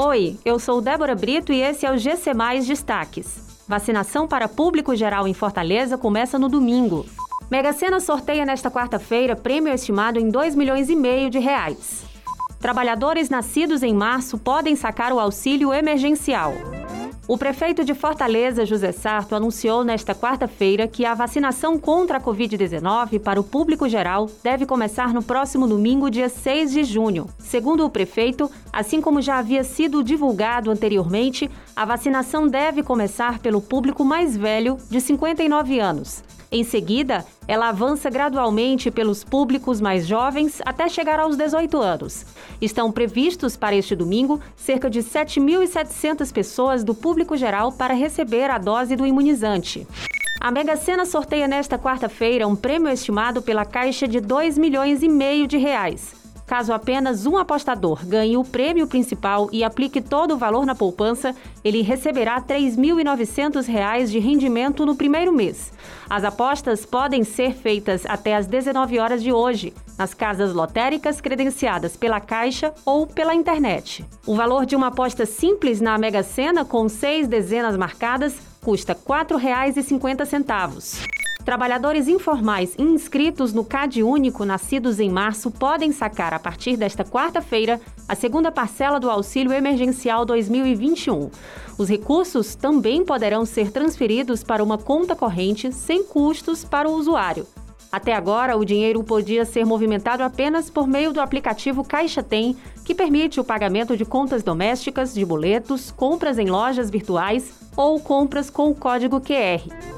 Oi, eu sou Débora Brito e esse é o GC Mais Destaques. Vacinação para público geral em Fortaleza começa no domingo. Mega Sena sorteia nesta quarta-feira prêmio estimado em 2 milhões e meio de reais. Trabalhadores nascidos em março podem sacar o auxílio emergencial. O prefeito de Fortaleza, José Sarto, anunciou nesta quarta-feira que a vacinação contra a Covid-19 para o público geral deve começar no próximo domingo, dia 6 de junho. Segundo o prefeito, assim como já havia sido divulgado anteriormente, a vacinação deve começar pelo público mais velho, de 59 anos. Em seguida, ela avança gradualmente pelos públicos mais jovens até chegar aos 18 anos. Estão previstos para este domingo cerca de 7.700 pessoas do público geral para receber a dose do imunizante. A Mega Sena sorteia nesta quarta-feira um prêmio estimado pela Caixa de 2 milhões e meio de reais. Caso apenas um apostador ganhe o prêmio principal e aplique todo o valor na poupança, ele receberá R$ 3.900 de rendimento no primeiro mês. As apostas podem ser feitas até às 19 horas de hoje, nas casas lotéricas credenciadas pela Caixa ou pela internet. O valor de uma aposta simples na Mega Sena com seis dezenas marcadas custa R$ 4,50. Trabalhadores informais inscritos no CAD Único nascidos em março podem sacar a partir desta quarta-feira a segunda parcela do Auxílio Emergencial 2021. Os recursos também poderão ser transferidos para uma conta corrente sem custos para o usuário. Até agora, o dinheiro podia ser movimentado apenas por meio do aplicativo Caixa Tem, que permite o pagamento de contas domésticas, de boletos, compras em lojas virtuais ou compras com o código QR.